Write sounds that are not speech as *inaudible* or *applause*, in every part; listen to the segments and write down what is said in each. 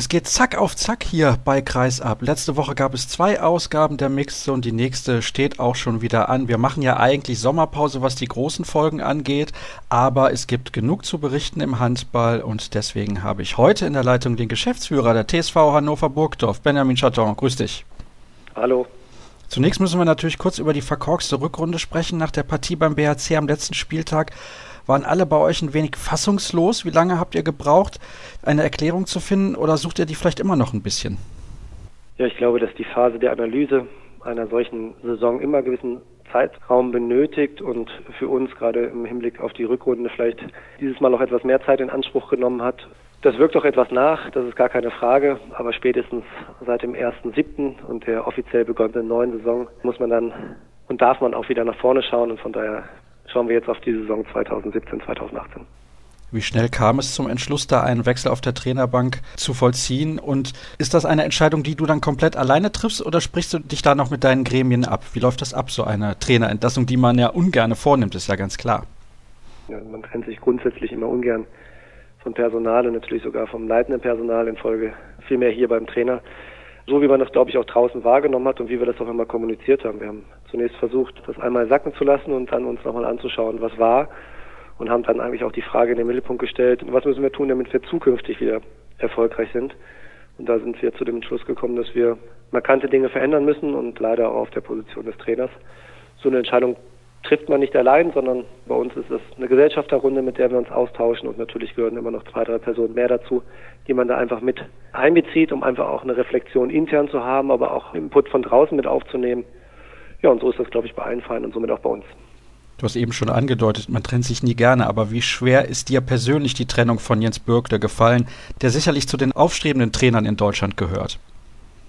Es geht zack auf zack hier bei Kreisab. Letzte Woche gab es zwei Ausgaben der Mixte und die nächste steht auch schon wieder an. Wir machen ja eigentlich Sommerpause, was die großen Folgen angeht, aber es gibt genug zu berichten im Handball und deswegen habe ich heute in der Leitung den Geschäftsführer der TSV Hannover Burgdorf, Benjamin Chaton. Grüß dich. Hallo. Zunächst müssen wir natürlich kurz über die verkorkste Rückrunde sprechen nach der Partie beim BHC am letzten Spieltag waren alle bei euch ein wenig fassungslos? Wie lange habt ihr gebraucht, eine Erklärung zu finden oder sucht ihr die vielleicht immer noch ein bisschen? Ja, ich glaube, dass die Phase der Analyse einer solchen Saison immer gewissen Zeitraum benötigt und für uns gerade im Hinblick auf die Rückrunde vielleicht dieses Mal auch etwas mehr Zeit in Anspruch genommen hat. Das wirkt doch etwas nach, das ist gar keine Frage, aber spätestens seit dem 1.7. und der offiziell begonnenen neuen Saison muss man dann und darf man auch wieder nach vorne schauen und von daher schauen wir jetzt auf die Saison 2017, 2018. Wie schnell kam es zum Entschluss, da einen Wechsel auf der Trainerbank zu vollziehen? Und ist das eine Entscheidung, die du dann komplett alleine triffst oder sprichst du dich da noch mit deinen Gremien ab? Wie läuft das ab, so eine Trainerentlassung, die man ja ungern vornimmt, ist ja ganz klar. Ja, man trennt sich grundsätzlich immer ungern vom Personal und natürlich sogar vom leitenden Personal in Folge vielmehr hier beim Trainer so wie man das, glaube ich, auch draußen wahrgenommen hat und wie wir das auch immer kommuniziert haben. Wir haben zunächst versucht, das einmal sacken zu lassen und dann uns nochmal anzuschauen, was war und haben dann eigentlich auch die Frage in den Mittelpunkt gestellt, was müssen wir tun, damit wir zukünftig wieder erfolgreich sind. Und da sind wir zu dem Entschluss gekommen, dass wir markante Dinge verändern müssen und leider auch auf der Position des Trainers. So eine Entscheidung trifft man nicht allein, sondern bei uns ist es eine Gesellschafterrunde, mit der wir uns austauschen und natürlich gehören immer noch zwei, drei Personen mehr dazu, die man da einfach mit einbezieht, um einfach auch eine Reflexion intern zu haben, aber auch Input von draußen mit aufzunehmen. Ja, und so ist das, glaube ich, bei allen Vereinen und somit auch bei uns. Du hast eben schon angedeutet, man trennt sich nie gerne, aber wie schwer ist dir persönlich die Trennung von Jens Bürkle gefallen, der sicherlich zu den aufstrebenden Trainern in Deutschland gehört?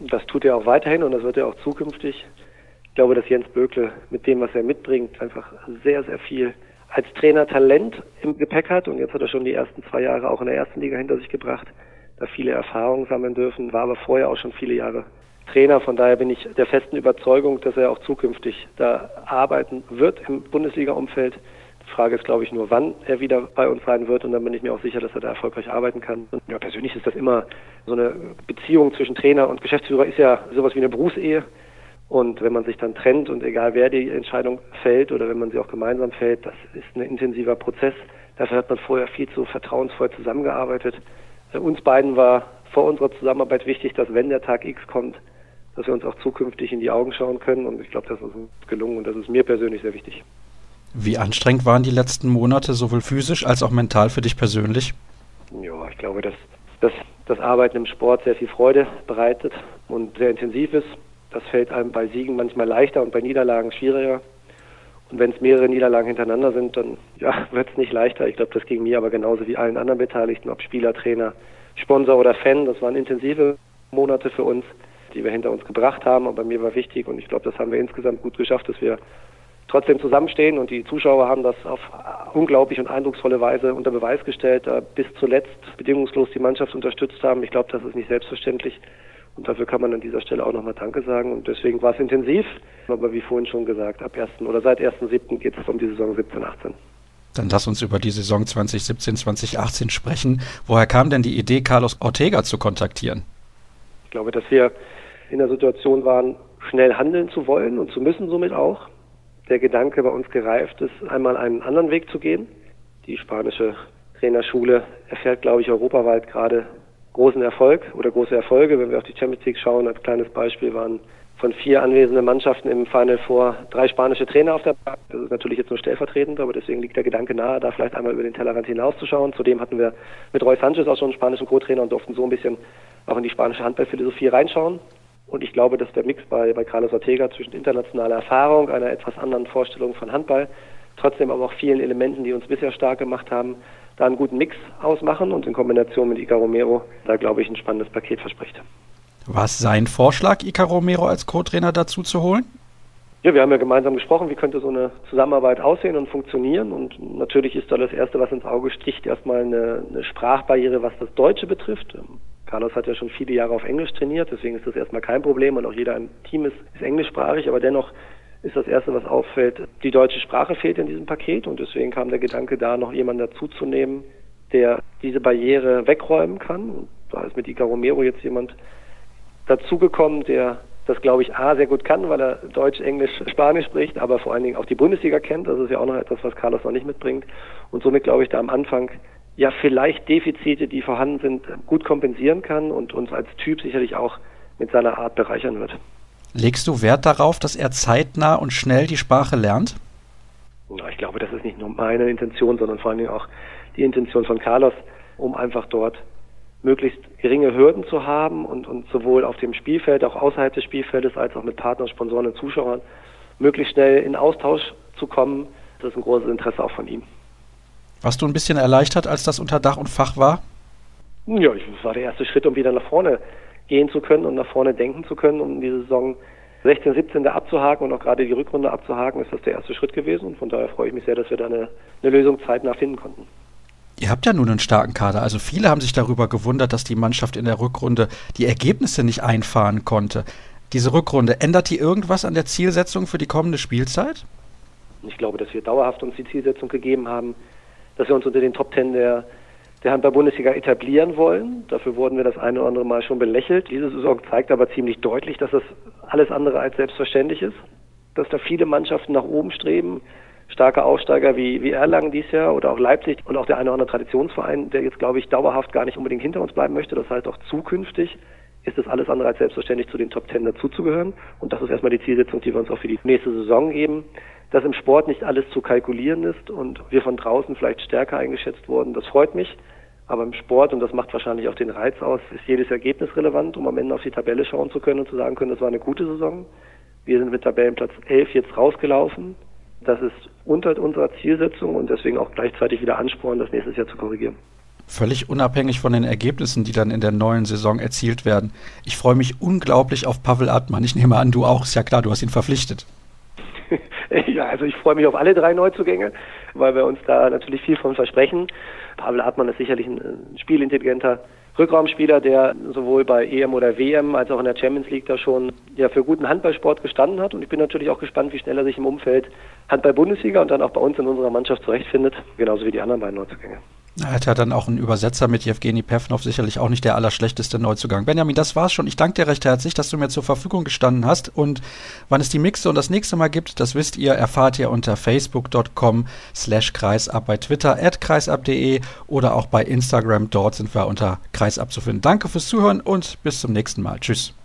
Das tut er auch weiterhin und das wird er auch zukünftig. Ich glaube, dass Jens Bökle mit dem, was er mitbringt, einfach sehr, sehr viel als Trainer Talent im Gepäck hat. Und jetzt hat er schon die ersten zwei Jahre auch in der ersten Liga hinter sich gebracht, da viele Erfahrungen sammeln dürfen, war aber vorher auch schon viele Jahre Trainer. Von daher bin ich der festen Überzeugung, dass er auch zukünftig da arbeiten wird im Bundesliga-Umfeld. Die Frage ist, glaube ich, nur, wann er wieder bei uns sein wird. Und dann bin ich mir auch sicher, dass er da erfolgreich arbeiten kann. Und ja, persönlich ist das immer so eine Beziehung zwischen Trainer und Geschäftsführer ist ja sowas wie eine Berufsehe. Und wenn man sich dann trennt und egal wer die Entscheidung fällt oder wenn man sie auch gemeinsam fällt, das ist ein intensiver Prozess. Dafür hat man vorher viel zu vertrauensvoll zusammengearbeitet. Äh, uns beiden war vor unserer Zusammenarbeit wichtig, dass wenn der Tag X kommt, dass wir uns auch zukünftig in die Augen schauen können. Und ich glaube, das ist uns gelungen und das ist mir persönlich sehr wichtig. Wie anstrengend waren die letzten Monate, sowohl physisch als auch mental für dich persönlich? Ja, ich glaube, dass, dass das Arbeiten im Sport sehr viel Freude bereitet und sehr intensiv ist. Das fällt einem bei Siegen manchmal leichter und bei Niederlagen schwieriger. Und wenn es mehrere Niederlagen hintereinander sind, dann ja, wird es nicht leichter. Ich glaube, das ging mir aber genauso wie allen anderen Beteiligten, ob Spieler, Trainer, Sponsor oder Fan. Das waren intensive Monate für uns, die wir hinter uns gebracht haben. Aber mir war wichtig und ich glaube, das haben wir insgesamt gut geschafft, dass wir trotzdem zusammenstehen und die Zuschauer haben das auf unglaublich und eindrucksvolle Weise unter Beweis gestellt, bis zuletzt bedingungslos die Mannschaft unterstützt haben. Ich glaube, das ist nicht selbstverständlich. Und dafür kann man an dieser Stelle auch nochmal Danke sagen. Und deswegen war es intensiv. Aber wie vorhin schon gesagt, ab 1. oder seit 1.7. geht es um die Saison 17, 18. Dann lass uns über die Saison 2017, 2018 sprechen. Woher kam denn die Idee, Carlos Ortega zu kontaktieren? Ich glaube, dass wir in der Situation waren, schnell handeln zu wollen und zu müssen somit auch. Der Gedanke bei uns gereift ist, einmal einen anderen Weg zu gehen. Die spanische Trainerschule erfährt, glaube ich, europaweit gerade großen Erfolg oder große Erfolge. Wenn wir auf die Champions League schauen, als kleines Beispiel waren von vier anwesenden Mannschaften im Final Four drei spanische Trainer auf der Bank. Das ist natürlich jetzt nur stellvertretend, aber deswegen liegt der Gedanke nahe, da vielleicht einmal über den Tellerrand hinauszuschauen. Zudem hatten wir mit Roy Sanchez auch schon einen spanischen Co-Trainer und durften so ein bisschen auch in die spanische Handballphilosophie reinschauen. Und ich glaube, dass der Mix bei, bei Carlos Ortega zwischen internationaler Erfahrung, einer etwas anderen Vorstellung von Handball, trotzdem aber auch vielen Elementen, die uns bisher stark gemacht haben, da einen guten Mix ausmachen und in Kombination mit Ica Romero da, glaube ich, ein spannendes Paket verspricht. War es sein Vorschlag, Ica Romero als Co-Trainer dazu zu holen? Ja, wir haben ja gemeinsam gesprochen, wie könnte so eine Zusammenarbeit aussehen und funktionieren. Und natürlich ist da das Erste, was ins Auge sticht, erstmal eine, eine Sprachbarriere, was das Deutsche betrifft. Carlos hat ja schon viele Jahre auf Englisch trainiert, deswegen ist das erstmal kein Problem und auch jeder im Team ist, ist englischsprachig, aber dennoch ist das Erste, was auffällt, die deutsche Sprache fehlt in diesem Paket und deswegen kam der Gedanke da, noch jemanden dazuzunehmen, der diese Barriere wegräumen kann. Da ist mit Ica Romero jetzt jemand dazugekommen, der das, glaube ich, A, sehr gut kann, weil er Deutsch, Englisch, Spanisch spricht, aber vor allen Dingen auch die Bundesliga kennt. Das ist ja auch noch etwas, was Carlos noch nicht mitbringt. Und somit, glaube ich, da am Anfang ja vielleicht Defizite, die vorhanden sind, gut kompensieren kann und uns als Typ sicherlich auch mit seiner Art bereichern wird. Legst du Wert darauf, dass er zeitnah und schnell die Sprache lernt? Ich glaube, das ist nicht nur meine Intention, sondern vor allen Dingen auch die Intention von Carlos, um einfach dort möglichst geringe Hürden zu haben und, und sowohl auf dem Spielfeld, auch außerhalb des Spielfeldes, als auch mit Partnern, Sponsoren und Zuschauern möglichst schnell in Austausch zu kommen. Das ist ein großes Interesse auch von ihm. Warst du ein bisschen erleichtert, als das unter Dach und Fach war? Ja, das war der erste Schritt, um wieder nach vorne gehen zu können und nach vorne denken zu können, um die Saison 16, 17 da abzuhaken und auch gerade die Rückrunde abzuhaken, ist das der erste Schritt gewesen. Und von daher freue ich mich sehr, dass wir da eine, eine Lösung zeitnah finden konnten. Ihr habt ja nun einen starken Kader. Also viele haben sich darüber gewundert, dass die Mannschaft in der Rückrunde die Ergebnisse nicht einfahren konnte. Diese Rückrunde, ändert die irgendwas an der Zielsetzung für die kommende Spielzeit? Ich glaube, dass wir dauerhaft uns die Zielsetzung gegeben haben, dass wir uns unter den Top Ten der, der Handball-Bundesliga etablieren wollen. Dafür wurden wir das eine oder andere Mal schon belächelt. Diese Saison zeigt aber ziemlich deutlich, dass das alles andere als selbstverständlich ist, dass da viele Mannschaften nach oben streben starke Aufsteiger wie, wie Erlangen dieses Jahr oder auch Leipzig und auch der eine oder andere Traditionsverein, der jetzt, glaube ich, dauerhaft gar nicht unbedingt hinter uns bleiben möchte. Das heißt, auch zukünftig ist es alles andere als selbstverständlich, zu den Top Ten dazuzugehören. Und das ist erstmal die Zielsetzung, die wir uns auch für die nächste Saison geben. Dass im Sport nicht alles zu kalkulieren ist und wir von draußen vielleicht stärker eingeschätzt wurden, das freut mich. Aber im Sport, und das macht wahrscheinlich auch den Reiz aus, ist jedes Ergebnis relevant, um am Ende auf die Tabelle schauen zu können und zu sagen können, das war eine gute Saison. Wir sind mit Tabellenplatz 11 jetzt rausgelaufen. Das ist unter unserer Zielsetzung und deswegen auch gleichzeitig wieder anspornen, das nächstes Jahr zu korrigieren. Völlig unabhängig von den Ergebnissen, die dann in der neuen Saison erzielt werden. Ich freue mich unglaublich auf Pavel Atman. Ich nehme an, du auch. Ist ja klar, du hast ihn verpflichtet. *laughs* ja, also ich freue mich auf alle drei Neuzugänge, weil wir uns da natürlich viel von versprechen. Pavel Atman ist sicherlich ein spielintelligenter Rückraumspieler, der sowohl bei EM oder WM als auch in der Champions League da schon ja für guten Handballsport gestanden hat. Und ich bin natürlich auch gespannt, wie schnell er sich im Umfeld Handball-Bundesliga und dann auch bei uns in unserer Mannschaft zurechtfindet, genauso wie die anderen beiden Neuzugänge. Er hat ja dann auch einen Übersetzer mit Jewgeni Pevnov, sicherlich auch nicht der allerschlechteste Neuzugang. Benjamin, das war's schon. Ich danke dir recht herzlich, dass du mir zur Verfügung gestanden hast. Und wann es die Mixe und das nächste Mal gibt, das wisst ihr, erfahrt ihr unter facebook.com slash kreisab, bei Twitter at kreisab.de oder auch bei Instagram. Dort sind wir unter kreisab zu finden. Danke fürs Zuhören und bis zum nächsten Mal. Tschüss.